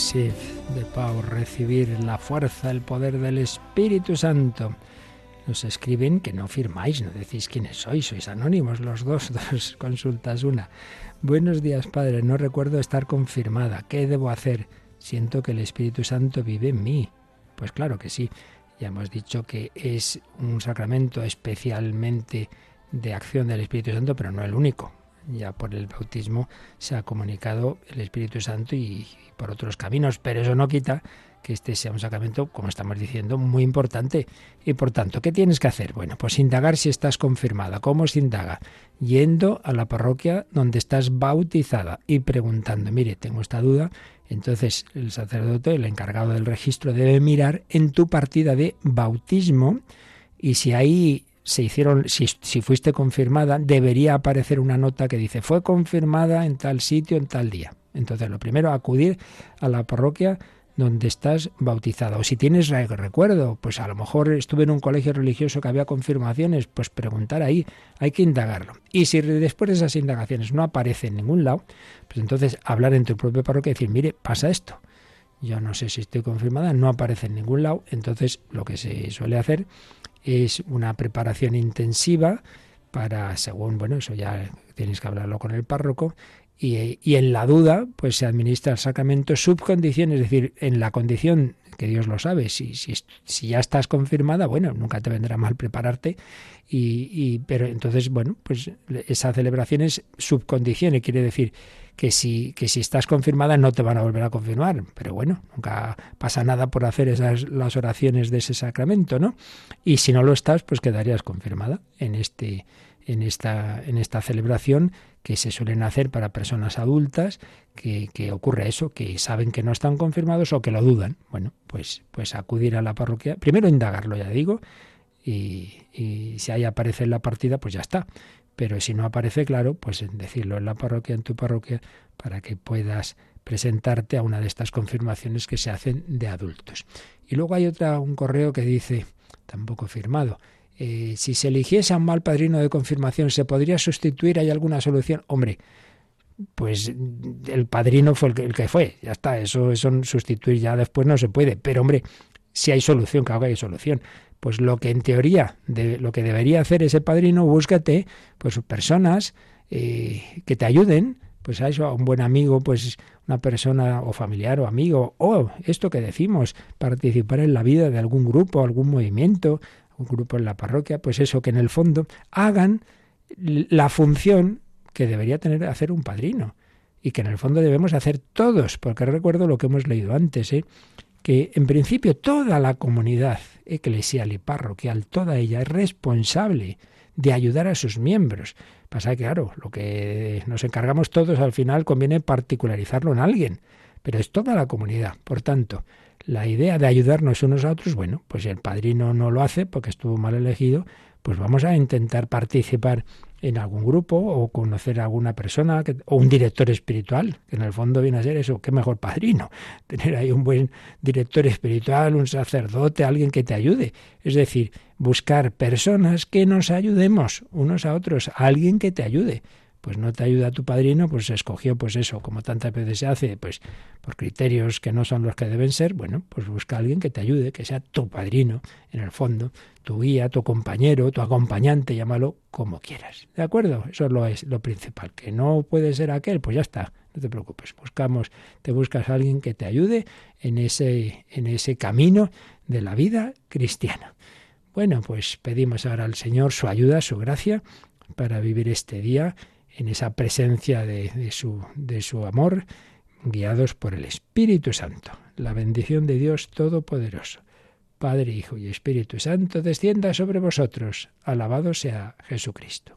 de Pau, recibir la fuerza, el poder del Espíritu Santo. Nos escriben que no firmáis, no decís quiénes sois, sois anónimos los dos, *laughs* dos consultas una. Buenos días, Padre, no recuerdo estar confirmada. ¿Qué debo hacer? Siento que el Espíritu Santo vive en mí. Pues claro que sí. Ya hemos dicho que es un sacramento especialmente de acción del Espíritu Santo, pero no el único ya por el bautismo se ha comunicado el Espíritu Santo y, por otros caminos, pero eso no quita que este sea un sacramento, como estamos diciendo, muy importante. Y por tanto, ¿qué tienes que hacer? Bueno, pues indagar si estás confirmada. ¿Cómo se indaga? Yendo a la parroquia donde estás bautizada y preguntando, mire, tengo esta duda. Entonces el sacerdote, el encargado del registro, debe mirar en tu partida de bautismo y si ahí se hicieron, si, si, fuiste confirmada, debería aparecer una nota que dice fue confirmada en tal sitio, en tal día. Entonces, lo primero, acudir a la parroquia donde estás bautizada. O si tienes recuerdo, pues a lo mejor estuve en un colegio religioso que había confirmaciones, pues preguntar ahí, hay que indagarlo. Y si después de esas indagaciones no aparece en ningún lado, pues entonces hablar en tu propia parroquia y decir, mire, pasa esto. Yo no sé si estoy confirmada, no aparece en ningún lado, entonces lo que se suele hacer es una preparación intensiva para, según, bueno, eso ya tienes que hablarlo con el párroco, y, y, en la duda, pues se administra el sacramento subcondición, es decir, en la condición que Dios lo sabe, si, si, ya estás confirmada, bueno, nunca te vendrá mal prepararte, y, pero entonces, bueno, pues esa celebración es subcondición, y quiere decir que si, que si estás confirmada no te van a volver a confirmar, pero bueno, nunca pasa nada por hacer esas las oraciones de ese sacramento, ¿no? Y si no lo estás, pues quedarías confirmada en este en esta, en esta celebración que se suelen hacer para personas adultas, que, que, ocurre eso, que saben que no están confirmados o que lo dudan. Bueno, pues, pues acudir a la parroquia, primero indagarlo, ya digo, y, y si ahí aparece en la partida, pues ya está. Pero si no aparece claro, pues decirlo en la parroquia, en tu parroquia, para que puedas presentarte a una de estas confirmaciones que se hacen de adultos. Y luego hay otra, un correo que dice, tampoco firmado, eh, si se eligiese a un mal padrino de confirmación, ¿se podría sustituir? ¿Hay alguna solución? Hombre, pues el padrino fue el que, el que fue, ya está, eso, eso sustituir ya después no se puede. Pero hombre, si hay solución, claro que hay solución pues lo que en teoría, de, lo que debería hacer ese padrino, búscate pues personas eh, que te ayuden, pues a eso, a un buen amigo, pues una persona o familiar o amigo, o esto que decimos, participar en la vida de algún grupo, algún movimiento, un grupo en la parroquia, pues eso, que en el fondo hagan la función que debería tener hacer un padrino y que en el fondo debemos hacer todos, porque recuerdo lo que hemos leído antes, ¿eh? que en principio toda la comunidad eclesial y parroquial, toda ella es responsable de ayudar a sus miembros. Pasa que, claro, lo que nos encargamos todos al final conviene particularizarlo en alguien, pero es toda la comunidad. Por tanto, la idea de ayudarnos unos a otros, bueno, pues el padrino no lo hace porque estuvo mal elegido, pues vamos a intentar participar en algún grupo o conocer a alguna persona o un director espiritual, que en el fondo viene a ser eso, qué mejor padrino, *laughs* tener ahí un buen director espiritual, un sacerdote, alguien que te ayude. Es decir, buscar personas que nos ayudemos unos a otros, alguien que te ayude pues no te ayuda tu padrino, pues se escogió pues eso, como tantas veces se hace, pues por criterios que no son los que deben ser, bueno, pues busca a alguien que te ayude, que sea tu padrino, en el fondo, tu guía, tu compañero, tu acompañante, llámalo como quieras. ¿De acuerdo? Eso es lo, es lo principal. Que no puede ser aquel, pues ya está, no te preocupes. Buscamos, te buscas a alguien que te ayude en ese, en ese camino de la vida cristiana. Bueno, pues pedimos ahora al Señor su ayuda, su gracia, para vivir este día en esa presencia de, su, de su amor, guiados por el Espíritu Santo. La bendición de Dios Todopoderoso, Padre, Hijo y Espíritu Santo, descienda sobre vosotros. Alabado sea Jesucristo.